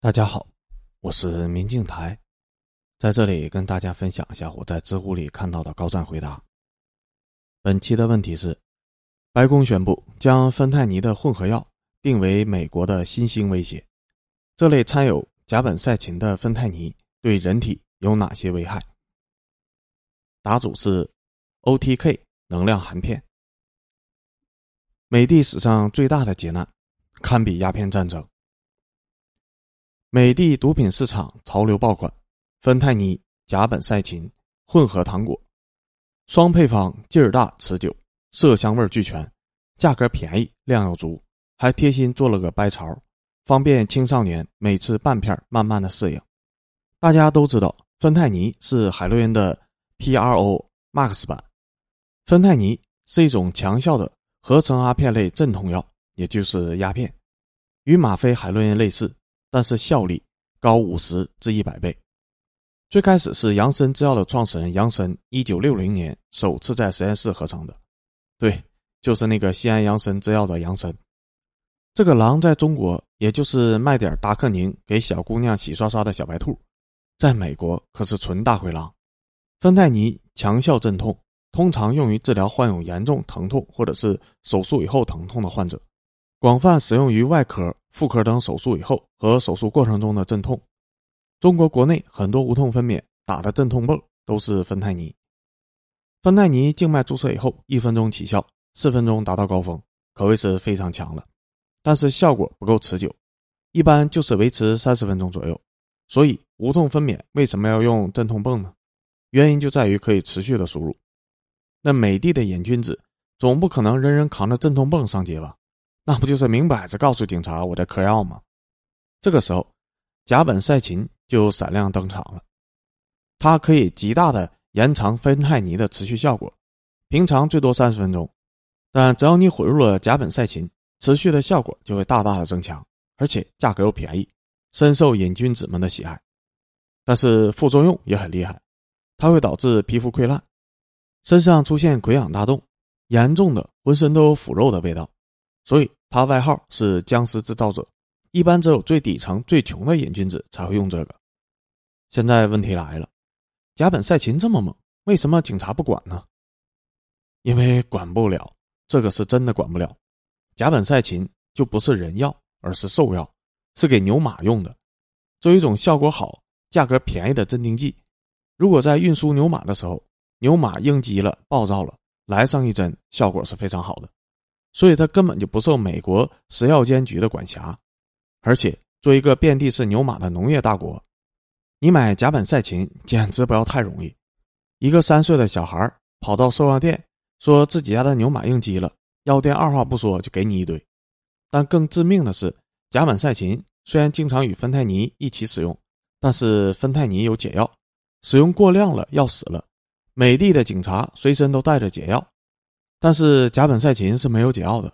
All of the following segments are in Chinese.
大家好，我是明镜台，在这里跟大家分享一下我在知乎里看到的高赞回答。本期的问题是：白宫宣布将芬太尼的混合药定为美国的新兴威胁，这类掺有甲苯噻嗪的芬太尼对人体有哪些危害？答主是 OTK 能量含片。美帝史上最大的劫难，堪比鸦片战争。美的毒品市场潮流爆款，芬太尼、甲苯噻嗪混合糖果，双配方劲儿大持久，色香味俱全，价格便宜，量又足，还贴心做了个掰槽，方便青少年每次半片慢慢的适应。大家都知道，芬太尼是海洛因的 PRO Max 版，芬太尼是一种强效的合成阿片类镇痛药，也就是鸦片，与吗啡、海洛因类似。但是效力高五十至一百倍。最开始是杨森制药的创始人杨森，一九六零年首次在实验室合成的，对，就是那个西安杨森制药的杨森。这个狼在中国，也就是卖点达克宁给小姑娘洗刷刷的小白兔，在美国可是纯大灰狼。芬太尼强效镇痛，通常用于治疗患有严重疼痛或者是手术以后疼痛的患者。广泛使用于外科、妇科等手术以后和手术过程中的镇痛。中国国内很多无痛分娩打的镇痛泵都是芬太尼。芬太尼静脉注射以后，一分钟起效，四分钟达到高峰，可谓是非常强了。但是效果不够持久，一般就是维持三十分钟左右。所以无痛分娩为什么要用镇痛泵呢？原因就在于可以持续的输入。那美帝的瘾君子总不可能人人扛着镇痛泵上街吧？那不就是明摆着告诉警察我在嗑药吗？这个时候，甲苯噻嗪就闪亮登场了。它可以极大的延长芬太尼的持续效果，平常最多三十分钟，但只要你混入了甲苯噻嗪，持续的效果就会大大的增强，而且价格又便宜，深受瘾君子们的喜爱。但是副作用也很厉害，它会导致皮肤溃烂，身上出现溃疡大洞，严重的浑身都有腐肉的味道。所以，他外号是“僵尸制造者”，一般只有最底层、最穷的瘾君子才会用这个。现在问题来了，甲苯噻嗪这么猛，为什么警察不管呢？因为管不了，这个是真的管不了。甲苯噻嗪就不是人药，而是兽药，是给牛马用的，作为一种效果好、价格便宜的镇定剂。如果在运输牛马的时候，牛马应激了、暴躁了，来上一针，效果是非常好的。所以它根本就不受美国食药监局的管辖，而且作为一个遍地是牛马的农业大国，你买甲苯噻嗪简直不要太容易。一个三岁的小孩跑到兽药店，说自己家的牛马应激了，药店二话不说就给你一堆。但更致命的是，甲苯噻嗪虽然经常与芬太尼一起使用，但是芬太尼有解药，使用过量了要死了。美帝的警察随身都带着解药。但是甲苯噻嗪是没有解药的，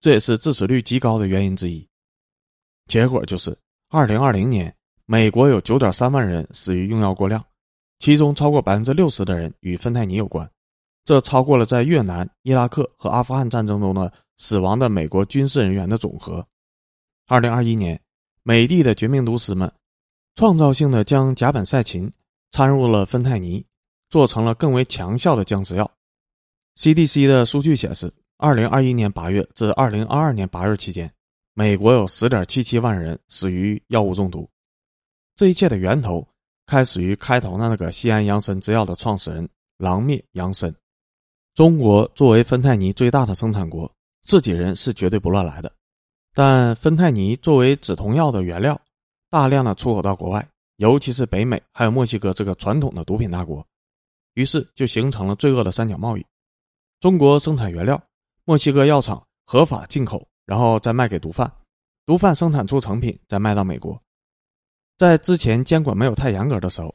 这也是致死率极高的原因之一。结果就是，二零二零年，美国有九点三万人死于用药过量，其中超过百分之六十的人与芬太尼有关，这超过了在越南、伊拉克和阿富汗战争中的死亡的美国军事人员的总和。二零二一年，美帝的绝命毒师们，创造性的将甲苯噻嗪掺入了芬太尼，做成了更为强效的僵尸药。CDC 的数据显示，二零二一年八月至二零二二年八月期间，美国有十点七七万人死于药物中毒。这一切的源头开始于开头的那个西安杨森制药的创始人狼灭杨森。中国作为芬太尼最大的生产国，自己人是绝对不乱来的。但芬太尼作为止痛药的原料，大量的出口到国外，尤其是北美还有墨西哥这个传统的毒品大国，于是就形成了罪恶的三角贸易。中国生产原料，墨西哥药厂合法进口，然后再卖给毒贩，毒贩生产出成品再卖到美国。在之前监管没有太严格的时候，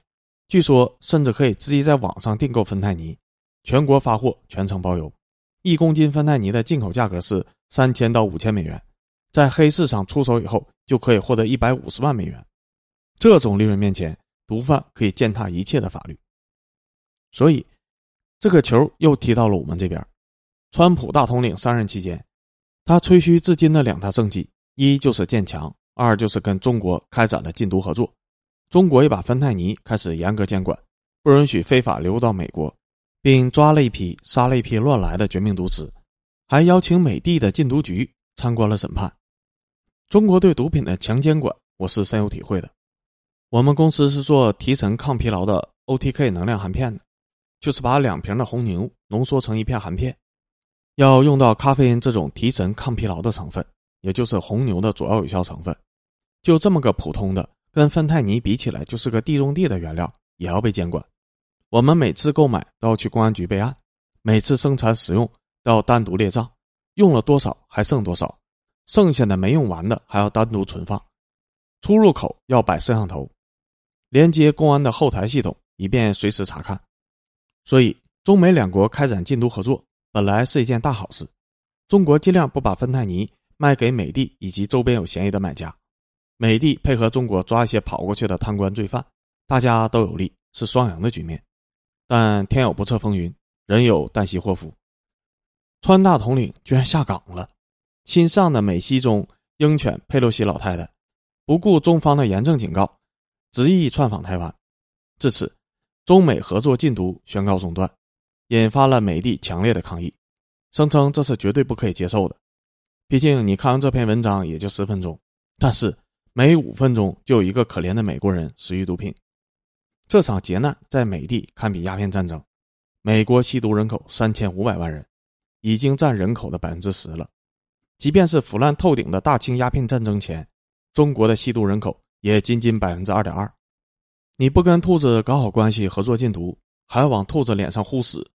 据说甚至可以直接在网上订购芬太尼，全国发货，全程包邮。一公斤芬太尼的进口价格是三千到五千美元，在黑市上出手以后就可以获得一百五十万美元。这种利润面前，毒贩可以践踏一切的法律。所以。这个球又踢到了我们这边。川普大统领上任期间，他吹嘘至今的两大政绩，一就是建墙，二就是跟中国开展了禁毒合作，中国也把芬太尼开始严格监管，不允许非法流入到美国，并抓了一批、杀了一批乱来的绝命毒师，还邀请美帝的禁毒局参观了审判。中国对毒品的强监管，我是深有体会的。我们公司是做提神抗疲劳的 OTK 能量含片的，就是把两瓶的红牛浓缩成一片含片。要用到咖啡因这种提神抗疲劳的成分，也就是红牛的主要有效成分，就这么个普通的，跟芬太尼比起来就是个地中地的原料，也要被监管。我们每次购买都要去公安局备案，每次生产使用要单独列账，用了多少还剩多少，剩下的没用完的还要单独存放。出入口要摆摄像头，连接公安的后台系统，以便随时查看。所以，中美两国开展禁毒合作。本来是一件大好事，中国尽量不把芬太尼卖给美帝以及周边有嫌疑的买家，美帝配合中国抓一些跑过去的贪官罪犯，大家都有利，是双赢的局面。但天有不测风云，人有旦夕祸福，川大统领居然下岗了，新上的美西中鹰犬佩洛西老太太不顾中方的严正警告，执意窜访台湾，至此，中美合作禁毒宣告中断。引发了美帝强烈的抗议，声称这是绝对不可以接受的。毕竟你看完这篇文章也就十分钟，但是每五分钟就有一个可怜的美国人死于毒品。这场劫难在美帝堪比鸦片战争。美国吸毒人口三千五百万人，已经占人口的百分之十了。即便是腐烂透顶的大清鸦片战争前，中国的吸毒人口也仅仅百分之二点二。你不跟兔子搞好关系，合作禁毒，还往兔子脸上呼死。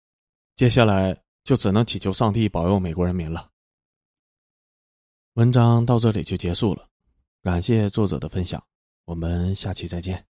接下来就只能祈求上帝保佑美国人民了。文章到这里就结束了，感谢作者的分享，我们下期再见。